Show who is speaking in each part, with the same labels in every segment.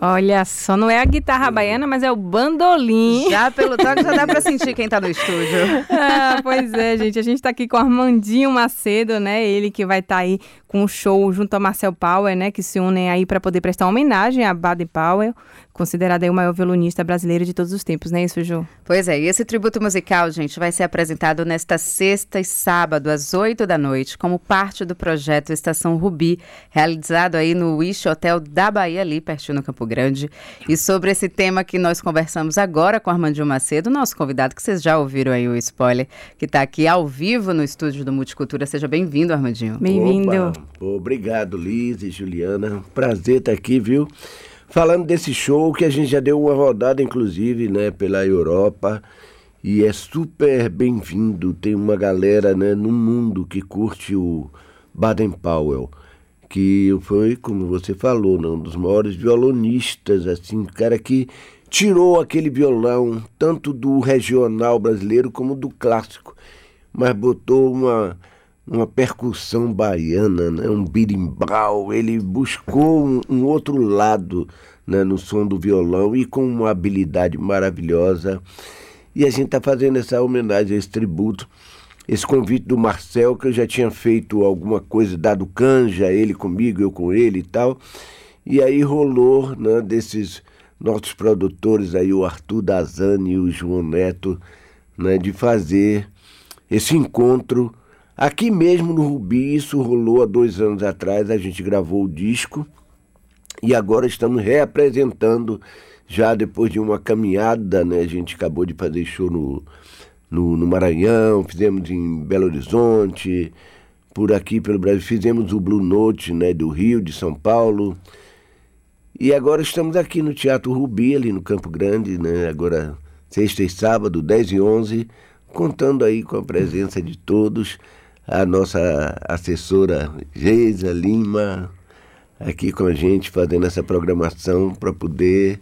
Speaker 1: Olha só, não é a guitarra baiana, mas é o bandolim.
Speaker 2: Já pelo toque já dá pra sentir quem tá no estúdio.
Speaker 1: ah, pois é, gente. A gente tá aqui com o Armandinho Macedo, né? Ele que vai estar tá aí com o show junto a Marcel Powell, né? Que se unem aí para poder prestar homenagem a Baden Powell, considerado aí o maior violonista brasileiro de todos os tempos, né, isso, Ju?
Speaker 2: Pois é, e esse tributo musical, gente, vai ser apresentado nesta sexta e sábado, às oito da noite, como parte do projeto Estação Rubi, realizado aí no Wish Hotel da Bahia, ali pertinho no Campo Grande. E sobre esse tema que nós conversamos agora com Armandinho Macedo, nosso convidado, que vocês já ouviram aí o spoiler, que está aqui ao vivo no estúdio do Multicultura. Seja bem-vindo, Armandinho.
Speaker 1: Bem-vindo.
Speaker 3: Obrigado, Liz e Juliana. Prazer estar aqui, viu? Falando desse show que a gente já deu uma rodada, inclusive, né, pela Europa. E é super bem-vindo. Tem uma galera né, no mundo que curte o Baden Powell, que foi, como você falou, né, um dos maiores violonistas, assim, cara que tirou aquele violão, tanto do regional brasileiro como do clássico, mas botou uma uma percussão baiana, né? um birimbau. Ele buscou um, um outro lado né? no som do violão e com uma habilidade maravilhosa. E a gente está fazendo essa homenagem, esse tributo, esse convite do Marcel, que eu já tinha feito alguma coisa, dado canja, ele comigo, eu com ele e tal. E aí rolou né, desses nossos produtores aí, o Arthur Dazani e o João Neto, né, de fazer esse encontro Aqui mesmo no Rubi, isso rolou há dois anos atrás, a gente gravou o disco e agora estamos reapresentando já depois de uma caminhada, né? A gente acabou de fazer show no, no, no Maranhão, fizemos em Belo Horizonte, por aqui pelo Brasil, fizemos o Blue Note, né? Do Rio, de São Paulo. E agora estamos aqui no Teatro Rubi, ali no Campo Grande, né? Agora sexta e sábado, 10 e 11, contando aí com a presença de todos a nossa assessora Geisa Lima aqui com a gente fazendo essa programação para poder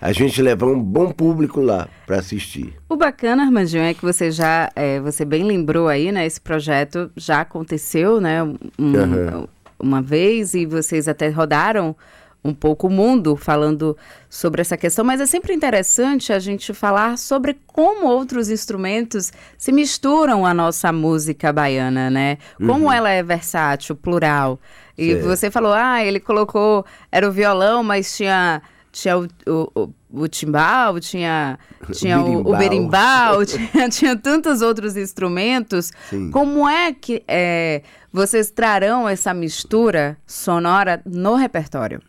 Speaker 3: a gente levar um bom público lá para assistir.
Speaker 2: O bacana, Armandinho, é que você já, é, você bem lembrou aí, né? Esse projeto já aconteceu, né? Um, uhum. Uma vez e vocês até rodaram um pouco o mundo falando sobre essa questão, mas é sempre interessante a gente falar sobre como outros instrumentos se misturam à nossa música baiana, né? Como uhum. ela é versátil, plural. E certo. você falou, ah, ele colocou, era o violão, mas tinha tinha o, o, o, timbal, tinha, tinha o, o berimbau, tinha, tinha tantos outros instrumentos. Sim. Como é que é, vocês trarão essa mistura sonora no repertório?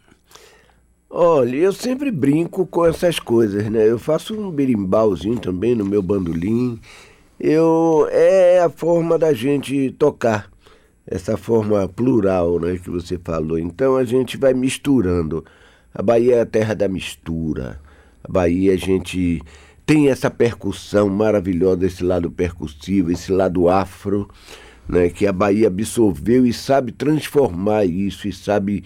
Speaker 3: Olha, eu sempre brinco com essas coisas, né? Eu faço um berimbauzinho também no meu bandolim. Eu é a forma da gente tocar, essa forma plural, né, que você falou. Então a gente vai misturando. A Bahia é a terra da mistura. A Bahia a gente tem essa percussão maravilhosa, esse lado percussivo, esse lado afro, né, que a Bahia absorveu e sabe transformar isso e sabe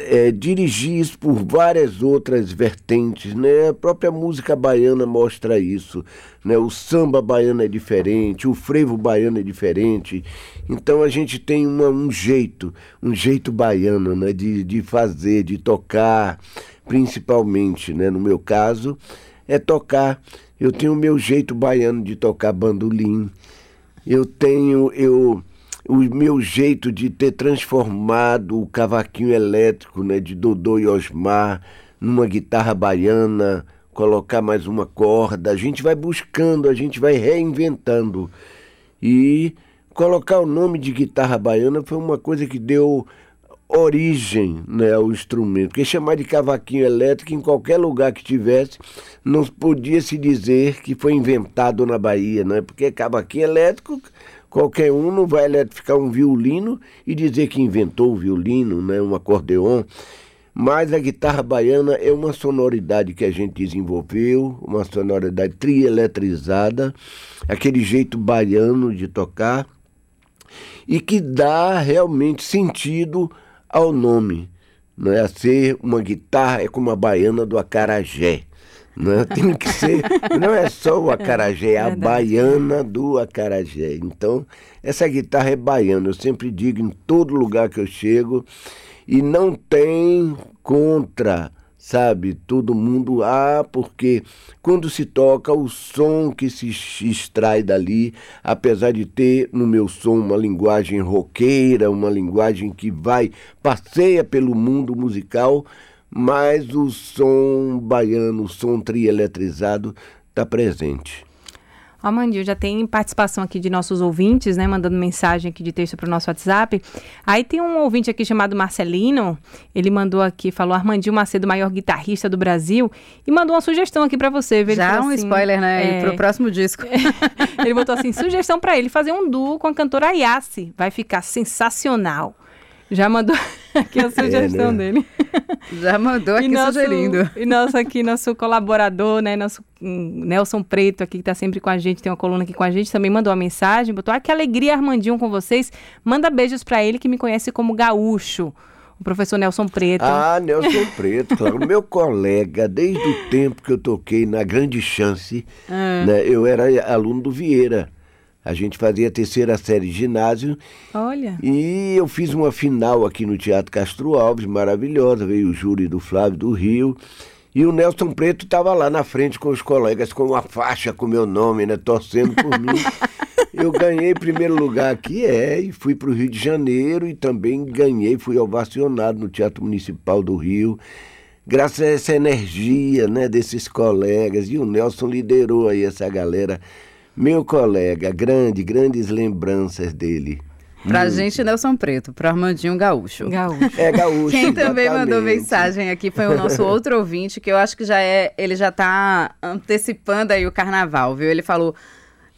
Speaker 3: é, dirigir isso por várias outras vertentes, né? A própria música baiana mostra isso, né? O samba baiano é diferente, o frevo baiano é diferente. Então a gente tem uma, um jeito, um jeito baiano, né? De, de fazer, de tocar, principalmente, né? No meu caso, é tocar. Eu tenho o meu jeito baiano de tocar bandolim. Eu tenho, eu o meu jeito de ter transformado o cavaquinho elétrico né, de Dodô e Osmar numa guitarra baiana, colocar mais uma corda. A gente vai buscando, a gente vai reinventando. E colocar o nome de guitarra baiana foi uma coisa que deu origem né, ao instrumento. Porque chamar de cavaquinho elétrico em qualquer lugar que tivesse, não podia se dizer que foi inventado na Bahia, né? porque cavaquinho elétrico Qualquer um não vai eletrificar um violino e dizer que inventou o violino, né, um acordeon. Mas a guitarra baiana é uma sonoridade que a gente desenvolveu, uma sonoridade trieletrizada, aquele jeito baiano de tocar, e que dá realmente sentido ao nome. Não é a ser uma guitarra, é como a baiana do acarajé. Né? Tem que ser, não é só o acarajé, é a baiana do acarajé. Então, essa guitarra é baiana, eu sempre digo em todo lugar que eu chego, e não tem contra sabe? Todo mundo, ah, porque quando se toca, o som que se extrai dali, apesar de ter no meu som uma linguagem roqueira, uma linguagem que vai, passeia pelo mundo musical, mas o som baiano, o som trieletrizado está presente.
Speaker 1: Amandinho, já tem participação aqui de nossos ouvintes, né? Mandando mensagem aqui de texto para o nosso WhatsApp. Aí tem um ouvinte aqui chamado Marcelino. Ele mandou aqui, falou Armandinho Macedo, maior guitarrista do Brasil. E mandou uma sugestão aqui para você.
Speaker 2: Ele já um assim, spoiler, né? É... Pro próximo disco.
Speaker 1: ele botou assim, sugestão para ele fazer um duo com a cantora Yassi. Vai ficar sensacional. Já mandou aqui a sugestão é, né? dele.
Speaker 2: Já mandou aqui nosso, sugerindo.
Speaker 1: E nosso aqui, nosso colaborador, né? Nosso um, Nelson Preto aqui, que está sempre com a gente, tem uma coluna aqui com a gente, também mandou uma mensagem, botou, ah, que alegria Armandinho com vocês. Manda beijos para ele, que me conhece como Gaúcho. O professor Nelson Preto.
Speaker 3: Ah, Nelson Preto, claro. Meu colega, desde o tempo que eu toquei na Grande Chance, ah. né, eu era aluno do Vieira. A gente fazia a terceira série de ginásio.
Speaker 1: Olha.
Speaker 3: E eu fiz uma final aqui no Teatro Castro Alves, maravilhosa. Veio o júri do Flávio do Rio. E o Nelson Preto estava lá na frente com os colegas, com uma faixa com meu nome, né? Torcendo por mim. Eu ganhei primeiro lugar aqui, é, e fui para o Rio de Janeiro e também ganhei, fui ovacionado no Teatro Municipal do Rio graças a essa energia né, desses colegas. E o Nelson liderou aí essa galera meu colega, grande, grandes lembranças dele.
Speaker 2: Pra Muito. gente, Nelson Preto, pro Armandinho Gaúcho.
Speaker 1: Gaúcho.
Speaker 3: É, Gaúcho.
Speaker 2: Quem também mandou mensagem aqui foi o nosso outro ouvinte, que eu acho que já é. Ele já tá antecipando aí o carnaval, viu? Ele falou.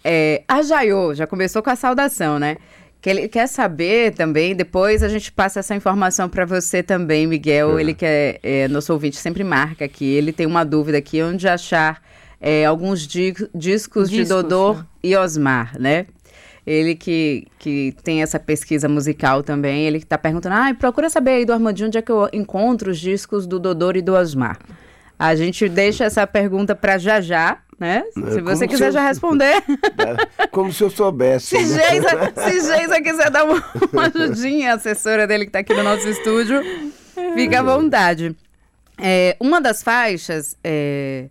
Speaker 2: É, a Jaiô, já começou com a saudação, né? Que ele quer saber também, depois a gente passa essa informação para você também, Miguel. É. Ele quer. É, nosso ouvinte sempre marca aqui. Ele tem uma dúvida aqui onde achar é, alguns di discos, discos, de Dodô né? e Osmar, né? Ele que, que tem essa pesquisa musical também, ele está perguntando, ah, procura saber aí do Armandinho onde é que eu encontro os discos do Dodô e do Osmar. A gente deixa essa pergunta para já já, né? Se você quiser se eu... já responder.
Speaker 3: É, como se eu soubesse.
Speaker 2: se, né? Geisa, se Geisa quiser dar uma, uma ajudinha, a assessora dele que está aqui no nosso estúdio, fica à vontade. É, uma das faixas é,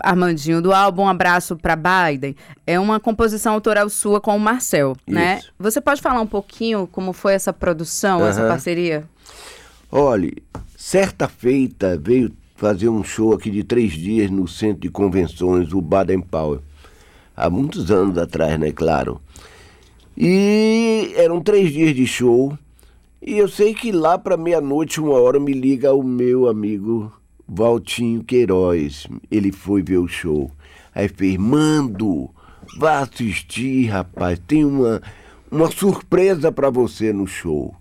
Speaker 2: Armandinho, do álbum Abraço para Biden, é uma composição autoral sua com o Marcel, né? Isso. né? Você pode falar um pouquinho como foi essa produção, uhum. essa parceria?
Speaker 3: Olha, certa feita veio fazer um show aqui de três dias no centro de convenções, o Baden Powell. Há muitos anos atrás, né? Claro. E eram três dias de show. E eu sei que lá para meia-noite, uma hora, me liga o meu amigo Valtinho Queiroz, ele foi ver o show. Aí fez, mando, vá assistir, rapaz, tem uma, uma surpresa para você no show.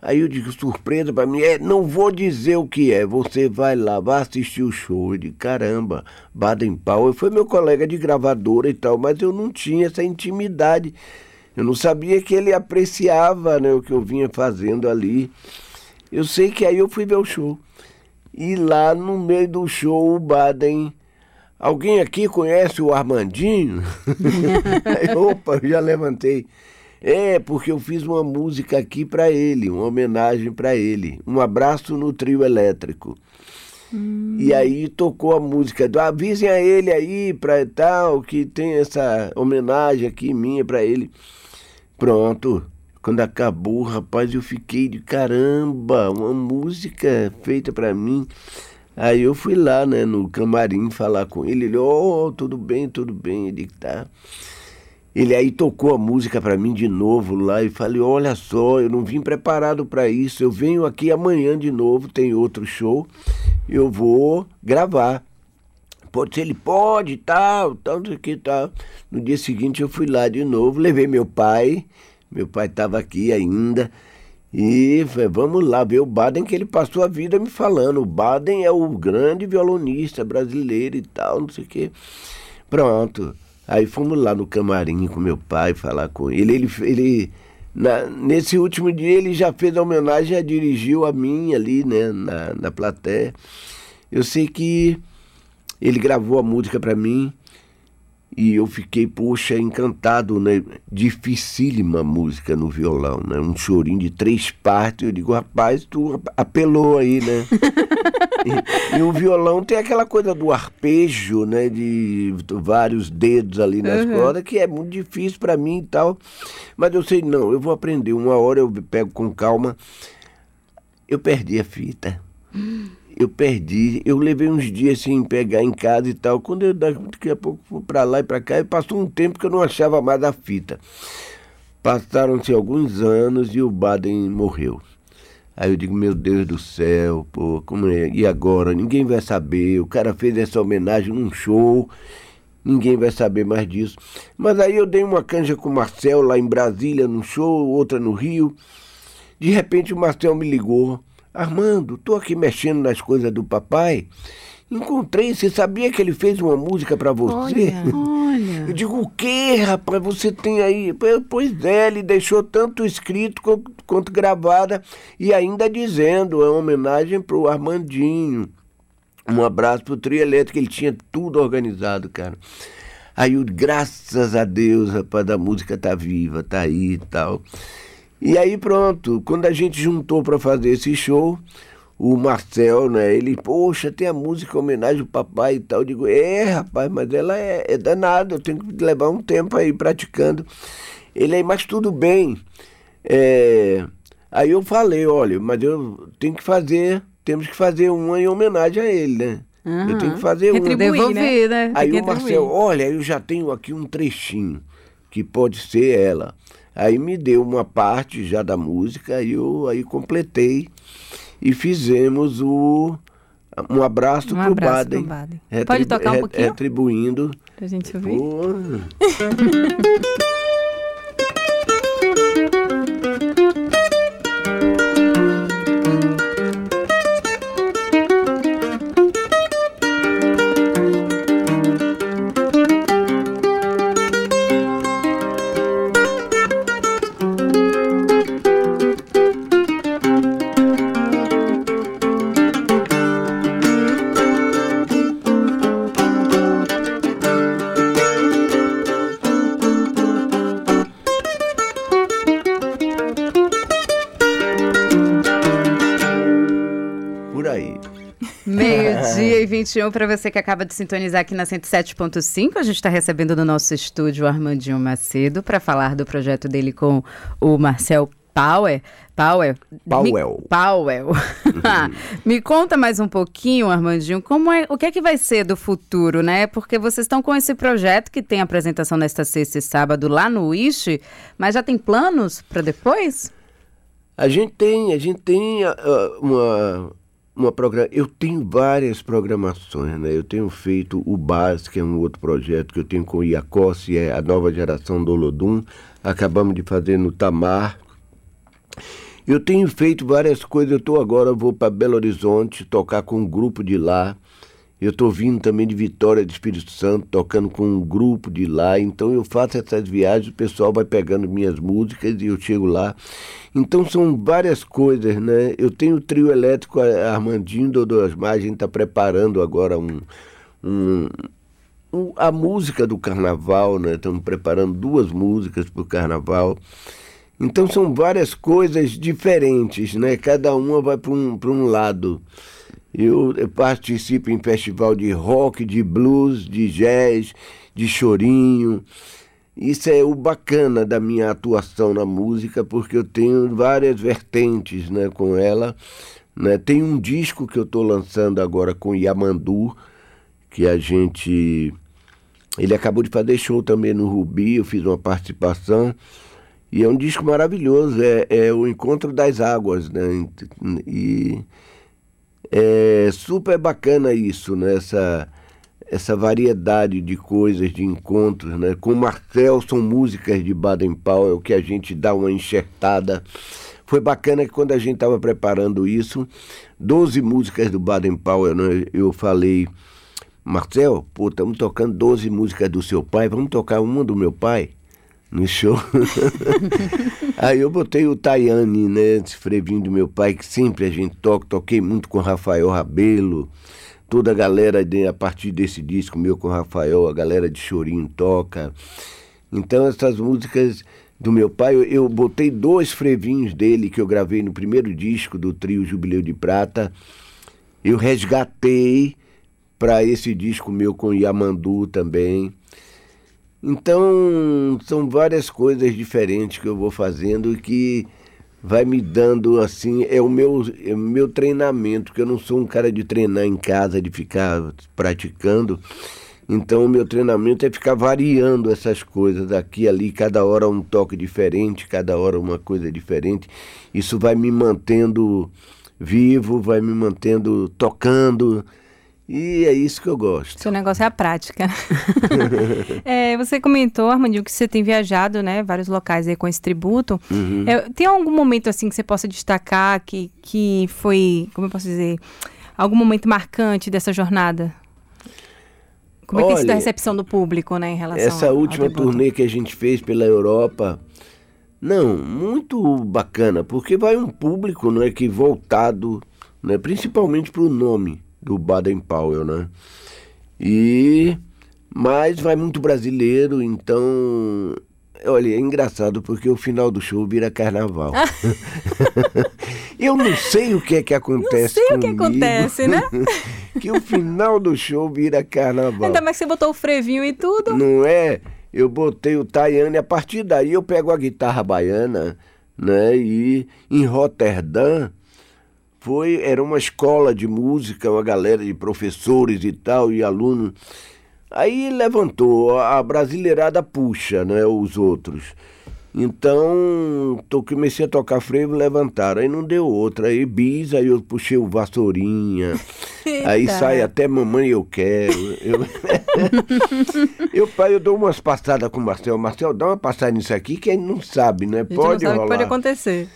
Speaker 3: Aí eu digo, surpresa para mim é, não vou dizer o que é, você vai lá, vai assistir o show. Eu digo, caramba, Baden Powell foi meu colega de gravadora e tal, mas eu não tinha essa intimidade. Eu não sabia que ele apreciava né, o que eu vinha fazendo ali. Eu sei que aí eu fui ver o show. E lá no meio do show, o Baden. Alguém aqui conhece o Armandinho? Opa, eu já levantei. É, porque eu fiz uma música aqui para ele, uma homenagem para ele. Um abraço no trio elétrico. Hum. E aí tocou a música do avisem a ele aí para tal que tem essa homenagem aqui minha para ele. Pronto. Quando acabou, rapaz, eu fiquei de caramba, uma música feita para mim. Aí eu fui lá, né, no camarim falar com ele. Ele, oh, tudo bem, tudo bem. Ele tá. Ele aí tocou a música para mim de novo lá e falei: Olha só, eu não vim preparado para isso. Eu venho aqui amanhã de novo, tem outro show. Eu vou gravar. Pode ser, ele pode, tal, tal, que, tal. No dia seguinte eu fui lá de novo, levei meu pai meu pai estava aqui ainda. E vamos lá ver o Baden, que ele passou a vida me falando. O Baden é o grande violonista brasileiro e tal, não sei o quê. Pronto. Aí fomos lá no camarim com meu pai falar com ele. Ele, ele na, nesse último dia, ele já fez a homenagem, já dirigiu a mim ali, né, na, na plateia. Eu sei que ele gravou a música para mim E eu fiquei, poxa, encantado, né? Dificílima música no violão, né? Um chorinho de três partes. Eu digo, rapaz, tu apelou aí, né? e, e, o violão tem aquela coisa do arpejo, né? De vários dedos ali nas uhum. cordas, que é muito difícil para mim e tal. Mas eu sei, não, eu vou aprender. Uma hora eu pego com calma. Eu perdi a fita. eu perdi. Eu levei uns dias sem pegar em casa e tal. Quando eu daqui a pouco fui para lá e para cá, e passou um tempo que eu não achava mais a fita. Passaram-se alguns anos e o Baden morreu. Aí eu digo, meu Deus do céu, pô, como é? E agora? Ninguém vai saber. O cara fez essa homenagem num show, ninguém vai saber mais disso. Mas aí eu dei uma canja com o Marcel lá em Brasília, num show, outra no Rio. De repente o Marcel me ligou. Armando, tô aqui mexendo nas coisas do papai. Encontrei, você sabia que ele fez uma música para você?
Speaker 2: Olha, olha.
Speaker 3: Eu digo, o quê, rapaz? Você tem aí. Pois é, ele deixou tanto escrito quanto gravada e ainda dizendo, é uma homenagem pro Armandinho. Um abraço pro trio elétrico, ele tinha tudo organizado, cara. Aí, graças a Deus, rapaz, a música tá viva, tá aí e tal. E aí pronto, quando a gente juntou para fazer esse show, o Marcel, né, ele, poxa, tem a música homenagem ao papai e tal. Eu digo, é, rapaz, mas ela é, é danada, eu tenho que levar um tempo aí praticando. Ele aí, mas tudo bem. É... Aí eu falei, olha, mas eu tenho que fazer, temos que fazer uma em homenagem a ele, né? Uhum. Eu tenho que fazer uma.
Speaker 2: Devolver, né? né?
Speaker 3: Aí o Marcel, olha, eu já tenho aqui um trechinho, que pode ser ela. Aí me deu uma parte já da música, aí eu aí completei e fizemos o um abraço,
Speaker 1: um
Speaker 3: pro,
Speaker 1: abraço
Speaker 3: Baden,
Speaker 1: pro Baden. Pode tocar um pouquinho?
Speaker 3: Retribuindo.
Speaker 1: Pra gente ouvir.
Speaker 2: 21 para você que acaba de sintonizar aqui na 107.5. A gente está recebendo no nosso estúdio o Armandinho Macedo para falar do projeto dele com o Marcel Power. Power.
Speaker 3: Powell.
Speaker 2: Me, Powell. Uhum. Me conta mais um pouquinho, Armandinho, como é, o que é que vai ser do futuro, né? Porque vocês estão com esse projeto que tem apresentação nesta sexta e sábado lá no Wish, mas já tem planos para depois?
Speaker 3: A gente tem, a gente tem uh, uma uma programa. Eu tenho várias programações, né? Eu tenho feito o BAS, que é um outro projeto que eu tenho com o Iacossi, é a nova geração do Olodum. Acabamos de fazer no Tamar. Eu tenho feito várias coisas. Eu estou agora, vou para Belo Horizonte tocar com um grupo de lá. Eu estou vindo também de Vitória do Espírito Santo, tocando com um grupo de lá. Então eu faço essas viagens, o pessoal vai pegando minhas músicas e eu chego lá. Então são várias coisas, né? Eu tenho o trio elétrico Armandinho Dodô Asmar, a gente está preparando agora um, um, a música do carnaval, né? Estamos preparando duas músicas para o carnaval. Então são várias coisas diferentes, né? Cada uma vai para um, um lado. Eu, participo em festival de rock, de blues, de jazz, de chorinho. Isso é o bacana da minha atuação na música, porque eu tenho várias vertentes né, com ela. Né? Tem um disco que eu estou lançando agora com Yamandu, que a gente. Ele acabou de fazer show também no Rubi, eu fiz uma participação. E é um disco maravilhoso, é, é o Encontro das Águas, né? E é super bacana isso, né? Essa, essa variedade de coisas, de encontros, né? Com Marcel são músicas de Baden Powell que a gente dá uma enxertada. Foi bacana que quando a gente estava preparando isso, 12 músicas do Baden Powell, né? eu falei, Marcel, pô, estamos tocando 12 músicas do seu pai, vamos tocar uma do meu pai? No show. Aí eu botei o Tayane, né, esse frevinho do meu pai, que sempre a gente toca, toquei muito com Rafael Rabelo, toda a galera, de, a partir desse disco meu com Rafael, a galera de Chorinho toca. Então essas músicas do meu pai, eu, eu botei dois frevinhos dele que eu gravei no primeiro disco do trio Jubileu de Prata. Eu resgatei para esse disco meu com Yamandu também. Então, são várias coisas diferentes que eu vou fazendo e que vai me dando assim, é o meu, é o meu treinamento, que eu não sou um cara de treinar em casa, de ficar praticando. Então o meu treinamento é ficar variando essas coisas aqui ali, cada hora um toque diferente, cada hora uma coisa diferente. Isso vai me mantendo vivo, vai me mantendo tocando, e é isso que eu gosto.
Speaker 1: Seu negócio é a prática. é, você comentou, Armandinho, que você tem viajado, né, vários locais aí com esse tributo. Uhum. É, tem algum momento assim que você possa destacar que, que foi, como eu posso dizer, algum momento marcante dessa jornada? Como é que é isso da recepção do público, né, em relação
Speaker 3: Essa ao, última ao turnê que a gente fez pela Europa, não, muito bacana, porque vai um público, não é que voltado, né, principalmente para o nome do Baden Powell, né? E mas vai muito brasileiro, então olha, é engraçado porque o final do show vira carnaval. eu não sei o que é que acontece Não sei comigo,
Speaker 1: o que acontece, né?
Speaker 3: que o final do show vira carnaval.
Speaker 1: Ainda mais que você botou o frevinho e tudo.
Speaker 3: Não é? Eu botei o Tayane, a partir daí eu pego a guitarra baiana, né? E em Roterdã, foi era uma escola de música, uma galera de professores e tal, e alunos. Aí levantou, a brasileirada puxa, né, os outros. Então, tô, comecei a tocar frevo, levantaram. Aí não deu outra. Aí bis, aí eu puxei o vassourinha. aí sai até mamãe eu quero. Eu, eu, pai, eu dou umas passadas com o Marcel. Marcel, dá uma passada nisso aqui que ele não sabe, né? Pode não sabe rolar.
Speaker 1: pode acontecer.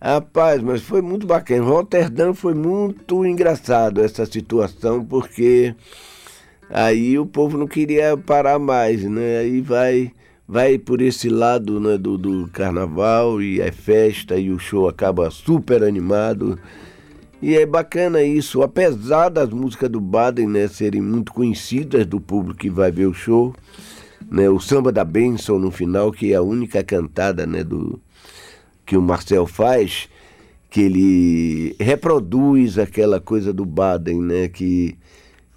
Speaker 3: Rapaz, mas foi muito bacana. Roterdã foi muito engraçado essa situação, porque aí o povo não queria parar mais, né? Aí vai vai por esse lado né, do, do carnaval e é festa e o show acaba super animado. E é bacana isso, apesar das músicas do Baden né, serem muito conhecidas do público que vai ver o show, né, o Samba da Benção no final, que é a única cantada né, do, que o Marcel faz, que ele reproduz aquela coisa do Baden, né? Que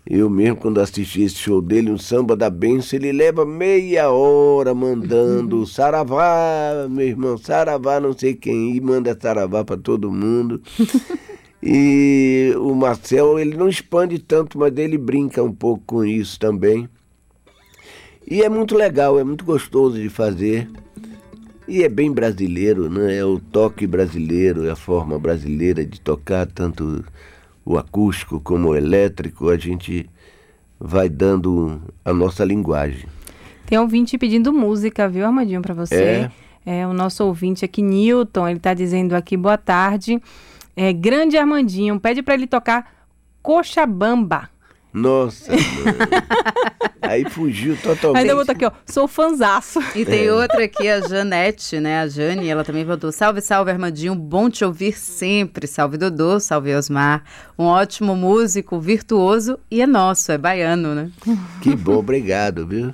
Speaker 3: eu mesmo, quando assisti esse show dele, um samba da benção, ele leva meia hora mandando saravá, meu irmão, saravá, não sei quem, e manda saravá para todo mundo. e o Marcel, ele não expande tanto, mas ele brinca um pouco com isso também. E é muito legal, é muito gostoso de fazer. E é bem brasileiro, né? É o toque brasileiro, é a forma brasileira de tocar, tanto o acústico como o elétrico, a gente vai dando a nossa linguagem.
Speaker 1: Tem ouvinte pedindo música, viu, Armandinho, para você? É. é. o nosso ouvinte aqui, Newton, ele está dizendo aqui, boa tarde. É, grande Armandinho, pede para ele tocar Cochabamba.
Speaker 3: Nossa, Aí fugiu totalmente.
Speaker 1: Ainda botou aqui, ó, sou fanzaço.
Speaker 2: E tem é. outra aqui, a Janete, né? A Jane, ela também botou, salve, salve, Armandinho, bom te ouvir sempre. Salve, Dodô, salve, Osmar. Um ótimo músico, virtuoso e é nosso, é baiano, né?
Speaker 3: Que bom, obrigado, viu?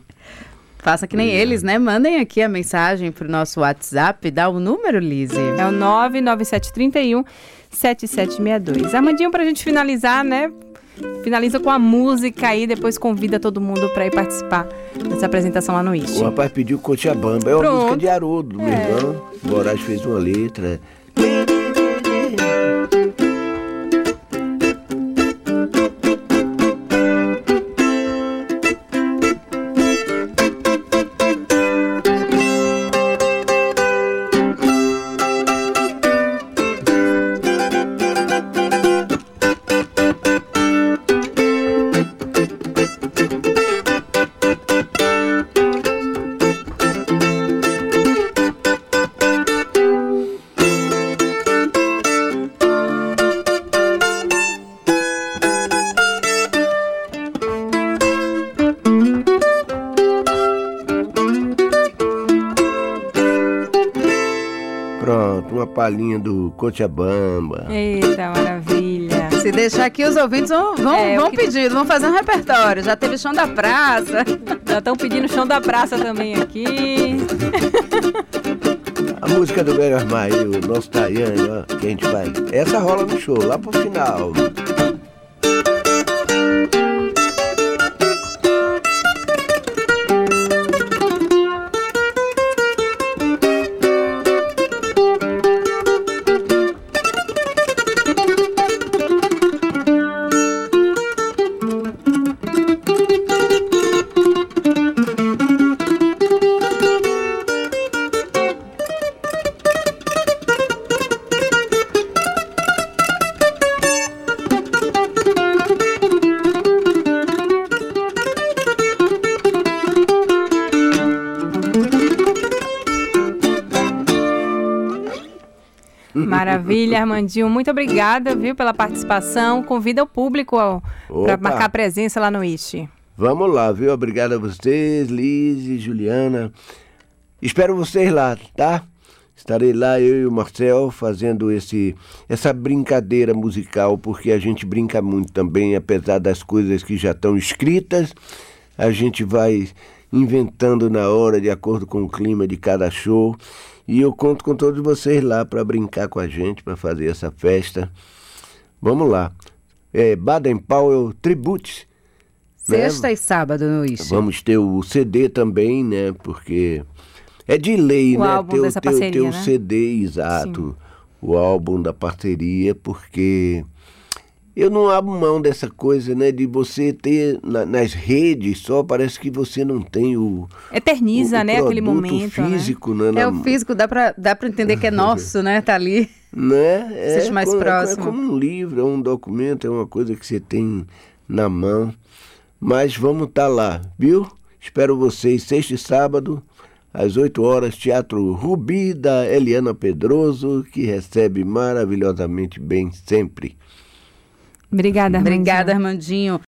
Speaker 2: Faça que nem obrigado. eles, né? Mandem aqui a mensagem pro nosso WhatsApp, dá o número, Lise.
Speaker 1: É o 99731 7762. Armandinho, pra gente finalizar, né? Finaliza com a música aí, depois convida todo mundo para ir participar dessa apresentação lá no IST.
Speaker 3: O rapaz pediu Cochabamba, é uma Pronto. música de Haroldo, é. meu irmão. O Moraes fez uma letra. Palhinha do Cochabamba.
Speaker 1: Eita, maravilha.
Speaker 2: Se deixar aqui, os ouvintes vão, vão, é, vão que... pedir, vão fazer um repertório. Já teve chão da praça.
Speaker 1: Já estão pedindo chão da praça também aqui.
Speaker 3: A música do Velho Armário, o nosso Tayane, ó, que a gente vai. Essa rola no show, lá pro final.
Speaker 1: Maravilha, Armandinho. Muito obrigada, viu, pela participação. Convida o público para marcar presença lá no IST.
Speaker 3: Vamos lá, viu? Obrigado a vocês, Liz e Juliana. Espero vocês lá, tá? Estarei lá, eu e o Marcel, fazendo esse, essa brincadeira musical, porque a gente brinca muito também, apesar das coisas que já estão escritas, a gente vai inventando na hora, de acordo com o clima de cada show. E eu conto com todos vocês lá para brincar com a gente, para fazer essa festa. Vamos lá. É Baden Powell Tribute.
Speaker 2: Né? Sexta né? e sábado no Ixi.
Speaker 3: Vamos ter o CD também, né? Porque é de lei,
Speaker 1: o
Speaker 3: né?
Speaker 1: Álbum ter, dessa ter, parceria,
Speaker 3: ter
Speaker 1: né?
Speaker 3: o CD, exato. Sim. O álbum da parceria, porque eu não abro mão dessa coisa, né? De você ter na, nas redes só, parece que você não tem o.
Speaker 1: Eterniza,
Speaker 3: o, o
Speaker 1: né? Aquele momento.
Speaker 3: físico,
Speaker 1: né?
Speaker 3: né?
Speaker 2: É o físico, dá pra, dá pra entender que é nosso, né? Tá ali.
Speaker 3: Né? É,
Speaker 2: Seja mais
Speaker 3: como,
Speaker 2: próximo.
Speaker 3: É como um livro, é um documento, é uma coisa que você tem na mão. Mas vamos estar tá lá, viu? Espero vocês sexta e sábado, às 8 horas, Teatro Rubi da Eliana Pedroso, que recebe maravilhosamente bem sempre.
Speaker 1: Obrigada, Armandinho.
Speaker 2: Obrigada, Armandinho.